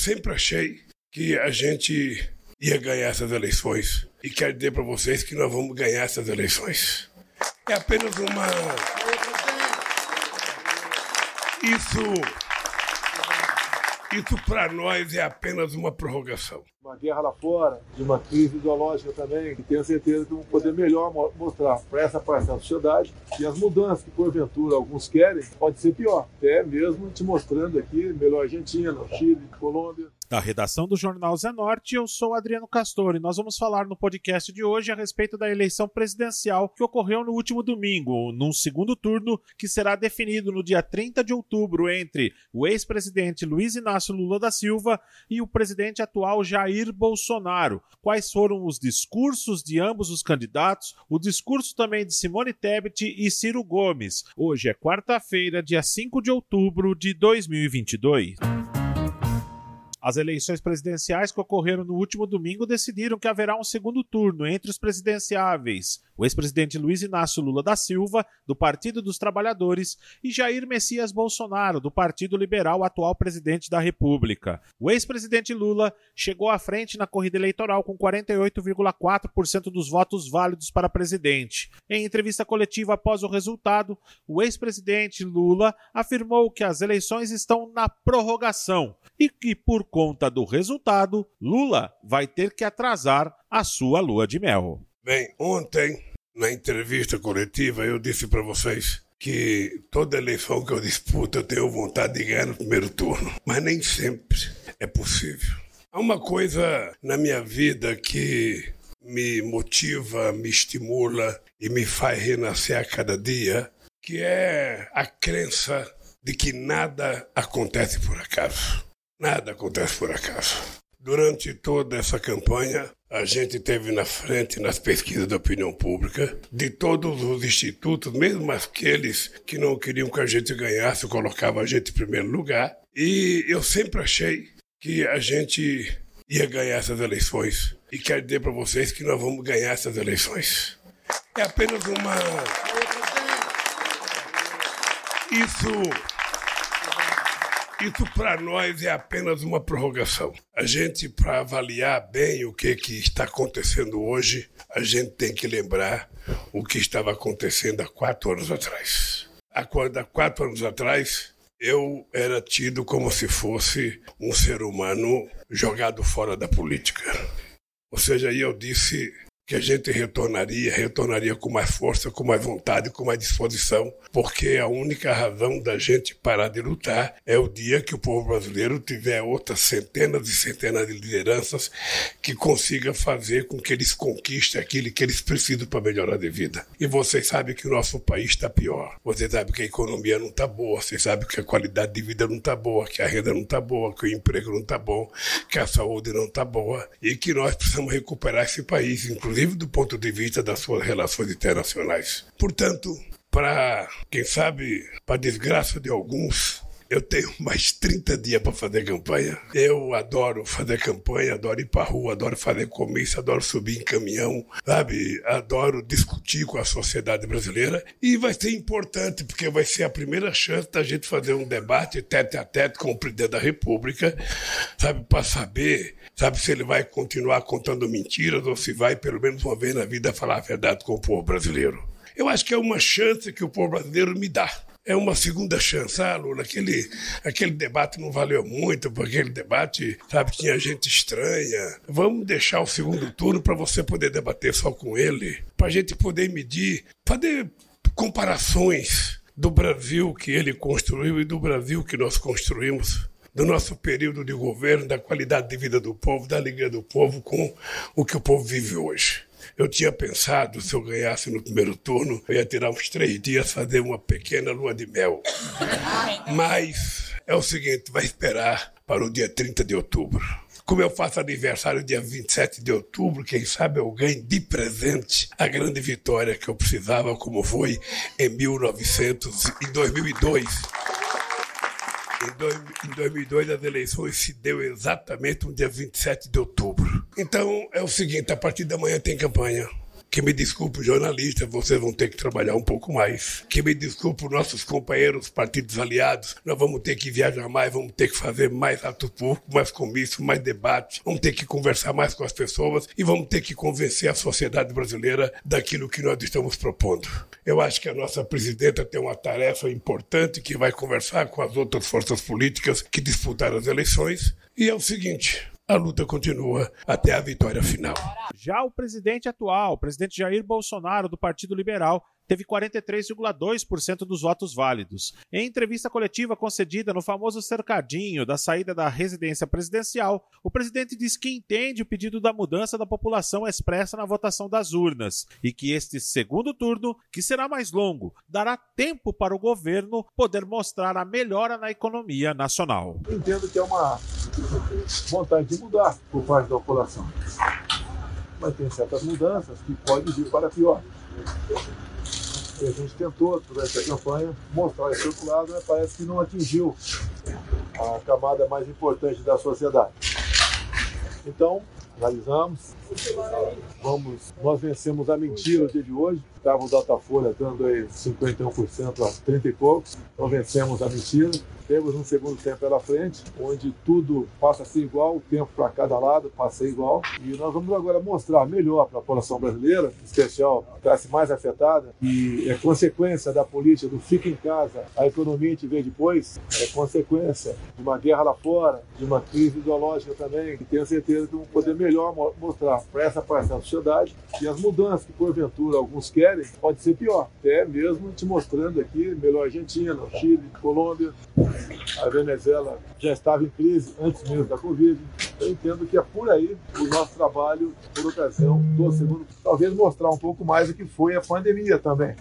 Sempre achei que a gente ia ganhar essas eleições. E quero dizer para vocês que nós vamos ganhar essas eleições. É apenas uma. Isso. Isso para nós é apenas uma prorrogação. Uma guerra lá fora, de uma crise ideológica também, que tenho certeza que vamos poder melhor mostrar para essa parcela da sociedade e as mudanças que, porventura, alguns querem, pode ser pior. Até mesmo te mostrando aqui, melhor Argentina, Chile, Colômbia. Da redação do Jornal Zé Norte, eu sou Adriano Castor e nós vamos falar no podcast de hoje a respeito da eleição presidencial que ocorreu no último domingo, num segundo turno que será definido no dia 30 de outubro entre o ex-presidente Luiz Inácio Lula da Silva e o presidente atual Jair Bolsonaro. Quais foram os discursos de ambos os candidatos, o discurso também de Simone Tebet e Ciro Gomes. Hoje é quarta-feira, dia 5 de outubro de 2022. As eleições presidenciais que ocorreram no último domingo decidiram que haverá um segundo turno entre os presidenciáveis, o ex-presidente Luiz Inácio Lula da Silva, do Partido dos Trabalhadores, e Jair Messias Bolsonaro, do Partido Liberal, atual presidente da República. O ex-presidente Lula chegou à frente na corrida eleitoral com 48,4% dos votos válidos para presidente. Em entrevista coletiva após o resultado, o ex-presidente Lula afirmou que as eleições estão na prorrogação e que, por conta do resultado, Lula vai ter que atrasar a sua lua de mel. Bem, ontem, na entrevista coletiva, eu disse para vocês que toda eleição que eu disputo eu tenho vontade de ganhar no primeiro turno, mas nem sempre é possível. Há uma coisa na minha vida que me motiva, me estimula e me faz renascer a cada dia, que é a crença de que nada acontece por acaso. Nada acontece por acaso. Durante toda essa campanha, a gente teve na frente nas pesquisas da opinião pública de todos os institutos, mesmo aqueles que não queriam que a gente ganhasse, colocavam a gente em primeiro lugar. E eu sempre achei que a gente ia ganhar essas eleições. E quero dizer para vocês que nós vamos ganhar essas eleições. É apenas uma. Isso isso para nós é apenas uma prorrogação. A gente, para avaliar bem o que, que está acontecendo hoje, a gente tem que lembrar o que estava acontecendo há quatro anos atrás. Há quatro anos atrás, eu era tido como se fosse um ser humano jogado fora da política. Ou seja, aí eu disse que a gente retornaria, retornaria com mais força, com mais vontade, com mais disposição, porque a única razão da gente parar de lutar é o dia que o povo brasileiro tiver outras centenas e centenas de lideranças que consiga fazer com que eles conquistem aquilo que eles precisam para melhorar de vida. E vocês sabem que o nosso país está pior. Vocês sabem que a economia não está boa, vocês sabem que a qualidade de vida não está boa, que a renda não está boa, que o emprego não está bom, que a saúde não está boa e que nós precisamos recuperar esse país, inclusive inclusive do ponto de vista das suas relações internacionais. Portanto, para, quem sabe, para desgraça de alguns, eu tenho mais 30 dias para fazer campanha. Eu adoro fazer campanha, adoro ir para rua, adoro fazer comício, adoro subir em caminhão, sabe? Adoro discutir com a sociedade brasileira. E vai ser importante, porque vai ser a primeira chance da gente fazer um debate tete a tete com o presidente da República, sabe? Para saber, sabe, se ele vai continuar contando mentiras ou se vai, pelo menos uma vez na vida, falar a verdade com o povo brasileiro. Eu acho que é uma chance que o povo brasileiro me dá é uma segunda chance. Ah, Lula, aquele, aquele debate não valeu muito, porque aquele debate, sabe, tinha gente estranha. Vamos deixar o segundo turno para você poder debater só com ele, para a gente poder medir, fazer comparações do Brasil que ele construiu e do Brasil que nós construímos do nosso período de governo, da qualidade de vida do povo, da alegria do povo com o que o povo vive hoje. Eu tinha pensado, se eu ganhasse no primeiro turno, eu ia tirar uns três dias, fazer uma pequena lua de mel. Mas é o seguinte, vai esperar para o dia 30 de outubro. Como eu faço aniversário dia 27 de outubro, quem sabe eu ganho de presente a grande vitória que eu precisava, como foi em 1900, em 2002. Em 2002, as eleições se deu exatamente no dia 27 de outubro. Então, é o seguinte, a partir da manhã tem campanha. Que me desculpe, jornalistas, vocês vão ter que trabalhar um pouco mais. Que me desculpe, nossos companheiros partidos aliados, nós vamos ter que viajar mais, vamos ter que fazer mais atos públicos, mais comício, mais debate, vamos ter que conversar mais com as pessoas e vamos ter que convencer a sociedade brasileira daquilo que nós estamos propondo. Eu acho que a nossa presidenta tem uma tarefa importante que vai conversar com as outras forças políticas que disputaram as eleições. E é o seguinte: a luta continua até a vitória final. Já o presidente atual, o presidente Jair Bolsonaro, do Partido Liberal, teve 43,2% dos votos válidos. Em entrevista coletiva concedida no famoso cercadinho da saída da residência presidencial, o presidente diz que entende o pedido da mudança da população expressa na votação das urnas e que este segundo turno, que será mais longo, dará tempo para o governo poder mostrar a melhora na economia nacional. entendo que é uma vontade de mudar por parte da população. Mas tem certas mudanças que podem vir para pior. E a gente tentou, durante a campanha, mostrar esse outro lado, mas parece que não atingiu a camada mais importante da sociedade. Então, analisamos, vamos, nós vencemos a mentira no dia de hoje, estava o Datafolha dando aí 51% a 30 e poucos, então vencemos a mentira. Temos um segundo tempo pela frente, onde tudo passa a ser igual, o tempo para cada lado passa a ser igual. E nós vamos agora mostrar melhor para a população brasileira, em especial a classe mais afetada, que é consequência da política do fica em casa, a economia te vê depois, é consequência de uma guerra lá fora, de uma crise ideológica também, e tenho certeza que vamos poder melhor mostrar para essa parcela da sociedade que as mudanças que porventura alguns querem pode ser pior. Até mesmo te mostrando aqui melhor Argentina, Chile, Colômbia, a Venezuela já estava em crise antes mesmo da Covid. Eu entendo que é por aí o nosso trabalho, por ocasião do segundo, talvez mostrar um pouco mais o que foi a pandemia também.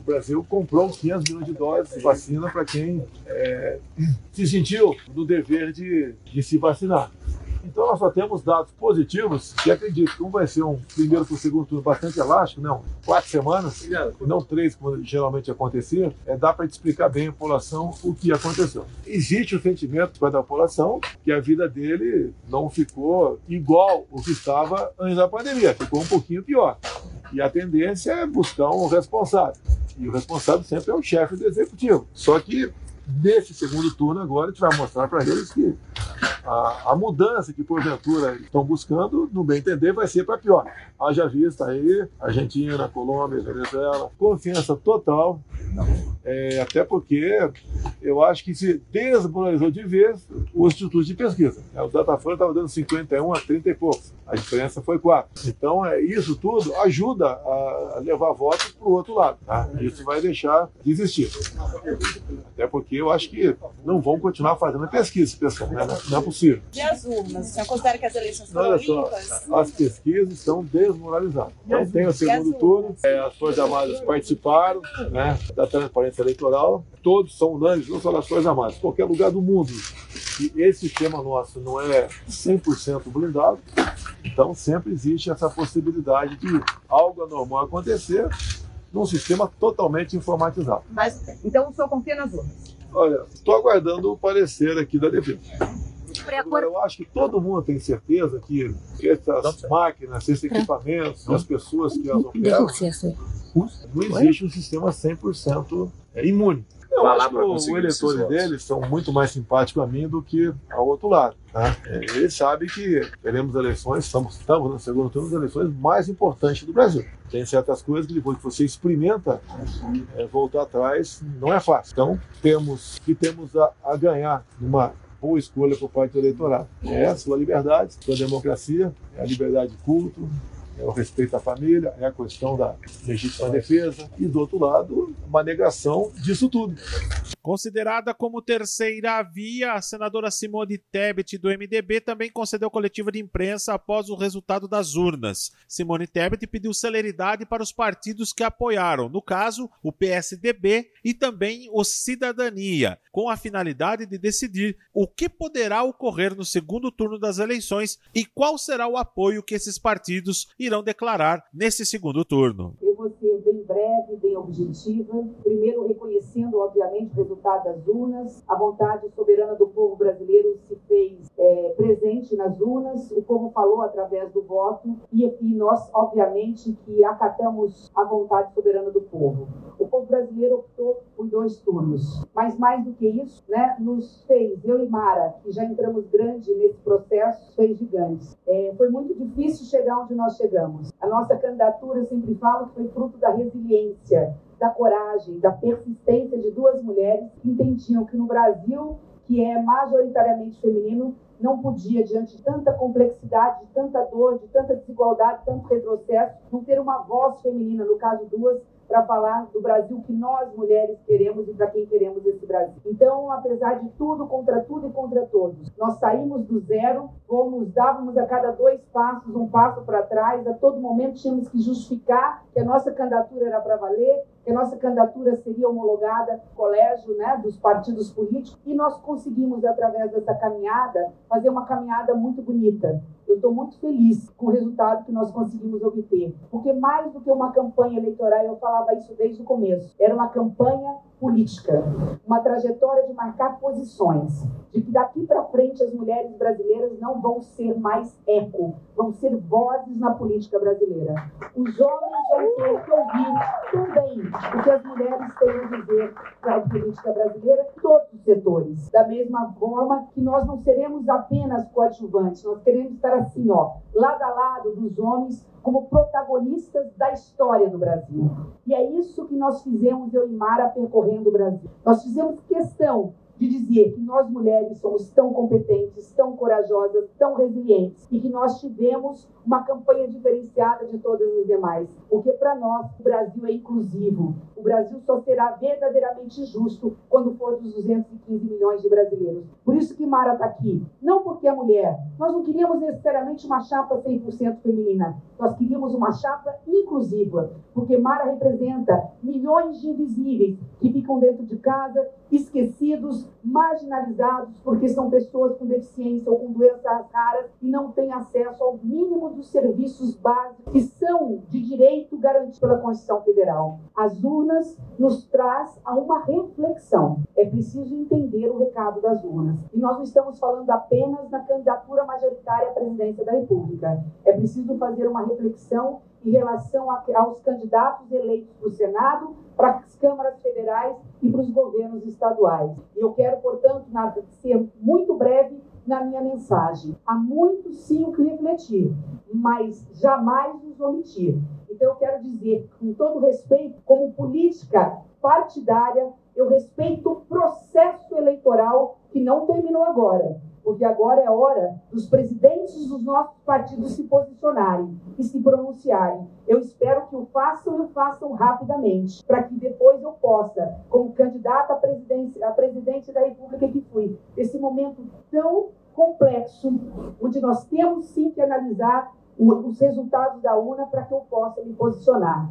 O Brasil comprou 500 milhões de doses de vacina para quem é, se sentiu no dever de, de se vacinar. Então nós só temos dados positivos e acredito que um vai ser um primeiro para o segundo turno bastante elástico, não, quatro semanas, não três, como geralmente acontecia, é, dá para explicar bem a população o que aconteceu. Existe o sentimento da população que a vida dele não ficou igual o que estava antes da pandemia, ficou um pouquinho pior. E a tendência é buscar um responsável. E o responsável sempre é o chefe do executivo. Só que nesse segundo turno agora a gente vai mostrar para eles que a, a, mudança que porventura estão buscando, no bem entender, vai ser para pior. Haja vista aí, Argentina, Colômbia, Venezuela, confiança total, é, até porque eu acho que se desmoralizou de vez o Instituto de Pesquisa. É, o Datafolha estava dando 51 a 30 e poucos, a diferença foi 4. Então, é, isso tudo ajuda a levar votos para o outro lado. Tá? Isso vai deixar de existir. Até porque eu acho que não vão continuar fazendo pesquisa, pessoal. Né? Não é possível. E as urnas? Você considera que as eleições foram Olha só, limpas? as pesquisas estão desmoralizadas. Então tem o segundo turno, é, as Forças Armadas participaram né, da transparência eleitoral, todos são unânimes, não só das Forças Armadas, qualquer lugar do mundo. E esse sistema nosso não é 100% blindado, então sempre existe essa possibilidade de algo anormal acontecer num sistema totalmente informatizado. Mas, então o senhor confia nas urnas? Olha, estou aguardando o parecer aqui da defesa. Agora, eu acho que todo mundo tem certeza que essas máquinas, esses equipamentos, as pessoas que as operam, não existe um sistema 100% imune. Eu Falar acho que os eleitores deles são muito mais simpáticos a mim do que ao outro lado. Tá? Ele sabe que teremos eleições, estamos, estamos no segundo turno das eleições mais importantes do Brasil. Tem certas coisas que depois que você experimenta, é, voltar atrás não é fácil. Então, temos que temos a, a ganhar numa boa escolha por parte do eleitorado. É a liberdade, sua democracia, é a liberdade de culto, é o respeito à família, é a questão da legítima defesa, e do outro lado, uma negação disso tudo. Considerada como terceira via, a senadora Simone Tebet, do MDB, também concedeu coletiva de imprensa após o resultado das urnas. Simone Tebet pediu celeridade para os partidos que apoiaram, no caso, o PSDB e também o Cidadania, com a finalidade de decidir o que poderá ocorrer no segundo turno das eleições e qual será o apoio que esses partidos irão declarar nesse segundo turno. Eu vou ser bem breve, bem objetiva. Primeiro, reconhecendo, obviamente, o resultado das urnas. A vontade soberana do povo brasileiro se fez é, presente nas urnas, o povo falou através do voto e, nós, obviamente, que acatamos a vontade soberana do povo. O povo brasileiro optou por dois turnos, mas mais do que isso, né, nos fez, eu e Mara, que já entramos grande nesse processo, fez gigantes. É, foi muito difícil chegar onde nós chegamos. A nossa candidatura, eu sempre falo, foi fruto da resiliência, da coragem, da persistência de duas mulheres que entendiam que no Brasil, que é majoritariamente feminino, não podia, diante de tanta complexidade, de tanta dor, de tanta desigualdade, tanto retrocesso, não ter uma voz feminina, no caso duas, para falar do Brasil que nós mulheres queremos e para quem queremos esse Brasil. Então, apesar de tudo, contra tudo e contra todos, nós saímos do zero, fomos, dávamos a cada dois passos um passo para trás, a todo momento tínhamos que justificar que a nossa candidatura era para valer, que a nossa candidatura seria homologada no colégio né, dos partidos políticos, e nós conseguimos, através dessa caminhada, fazer uma caminhada muito bonita. Eu estou muito feliz com o resultado que nós conseguimos obter, porque mais do que uma campanha eleitoral, eu falava isso desde o começo, era uma campanha política, uma trajetória de marcar posições, de que daqui para frente as mulheres brasileiras não vão ser mais eco, vão ser vozes na política brasileira. Os homens vão ter que ouvir também o que as mulheres têm a dizer para a política brasileira todos os setores. Da mesma forma que nós não seremos apenas coadjuvantes, nós queremos estar assim, ó, lado a lado dos homens como protagonistas da história do Brasil. E é isso que nós fizemos, eu e Mara, percorrendo o Brasil. Nós fizemos questão de dizer que nós mulheres somos tão competentes, tão corajosas, tão resilientes e que nós tivemos uma campanha diferenciada de todas as demais. Porque para nós o Brasil é inclusivo. O Brasil só será verdadeiramente justo quando for dos 215 milhões de brasileiros. Por isso que Mara está aqui. Não porque é mulher. Nós não queríamos necessariamente uma chapa 100% feminina. Nós queríamos uma chapa inclusiva. Porque Mara representa milhões de invisíveis que ficam dentro de casa, esquecidos, marginalizados, porque são pessoas com deficiência ou com doenças raras e não têm acesso ao mínimo dos serviços básicos que são de direito garantido pela Constituição Federal. As urnas nos traz a uma reflexão. É preciso entender o recado das urnas. E nós não estamos falando apenas na candidatura majoritária à presidência da República. É preciso fazer uma reflexão em relação a, aos candidatos eleitos para o Senado, para as câmaras federais e para os governos estaduais. E eu quero, portanto, ser muito breve na minha mensagem. Há muito sim o que refletir, mas jamais nos omitir. Então, eu quero dizer, com todo respeito, como política partidária, eu respeito o processo eleitoral que não terminou agora porque agora é hora dos presidentes dos nossos partidos se posicionarem e se pronunciarem. Eu espero que o façam e o façam rapidamente, para que depois eu possa, como candidata à presidência, a presidente da República que fui, esse momento tão complexo, onde nós temos sim que analisar os resultados da UNA para que eu possa me posicionar.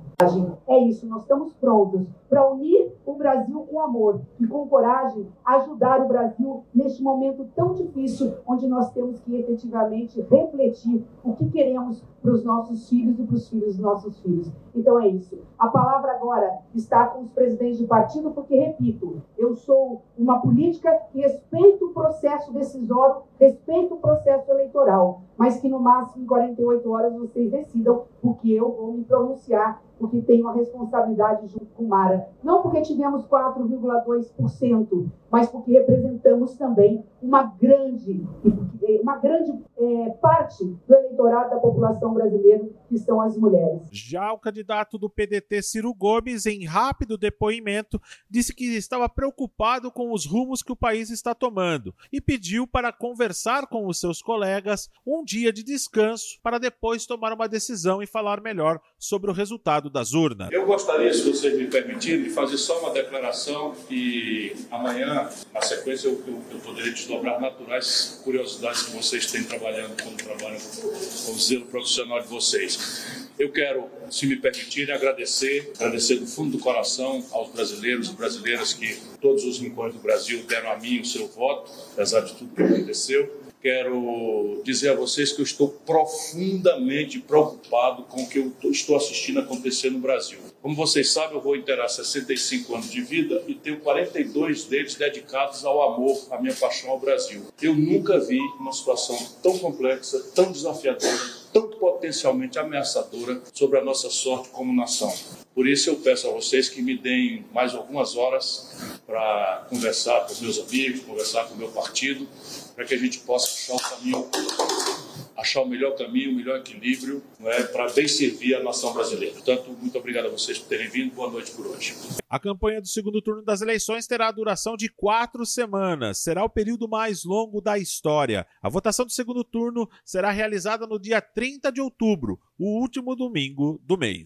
É isso, nós estamos prontos para unir o Brasil com amor e com coragem, ajudar o Brasil neste momento tão difícil, onde nós temos que efetivamente refletir o que queremos para os nossos filhos e para os filhos dos nossos filhos. Então é isso. A palavra agora está com os presidentes de partido, porque, repito, eu sou uma política que respeito o processo decisório, respeito o processo eleitoral, mas que no máximo em 48 horas vocês decidam, porque eu vou me pronunciar porque tenho a responsabilidade junto com Mara. Não porque tivemos 4,2%, mas porque representamos também uma grande, uma grande é, parte do eleitorado da população brasileira, que são as mulheres. Já o candidato do PDT, Ciro Gomes, em rápido depoimento, disse que estava preocupado com os rumos que o país está tomando e pediu para conversar com os seus colegas um dia de descanso para depois tomar uma decisão e falar melhor sobre o resultado das urnas. Eu gostaria, se vocês me permitirem, de fazer só uma declaração e amanhã, na sequência, eu, eu, eu poderia desdobrar naturais curiosidades que vocês têm trabalhando quando trabalham com o zelo profissional de vocês. Eu quero, se me permitirem, agradecer, agradecer do fundo do coração aos brasileiros e brasileiras que todos os rincões do Brasil deram a mim o seu voto, apesar de tudo que aconteceu quero dizer a vocês que eu estou profundamente preocupado com o que eu estou assistindo acontecer no Brasil. Como vocês sabem, eu vou inteirar 65 anos de vida e tenho 42 deles dedicados ao amor, à minha paixão ao Brasil. Eu nunca vi uma situação tão complexa, tão desafiadora, tão potencialmente ameaçadora sobre a nossa sorte como nação. Por isso eu peço a vocês que me deem mais algumas horas para conversar com meus amigos, conversar com meu partido, para que a gente possa achar o caminho achar o melhor caminho, o melhor equilíbrio é, para bem servir a nação brasileira. Portanto, muito obrigado a vocês por terem vindo. Boa noite por hoje. A campanha do segundo turno das eleições terá a duração de quatro semanas. Será o período mais longo da história. A votação do segundo turno será realizada no dia 30 de outubro, o último domingo do mês.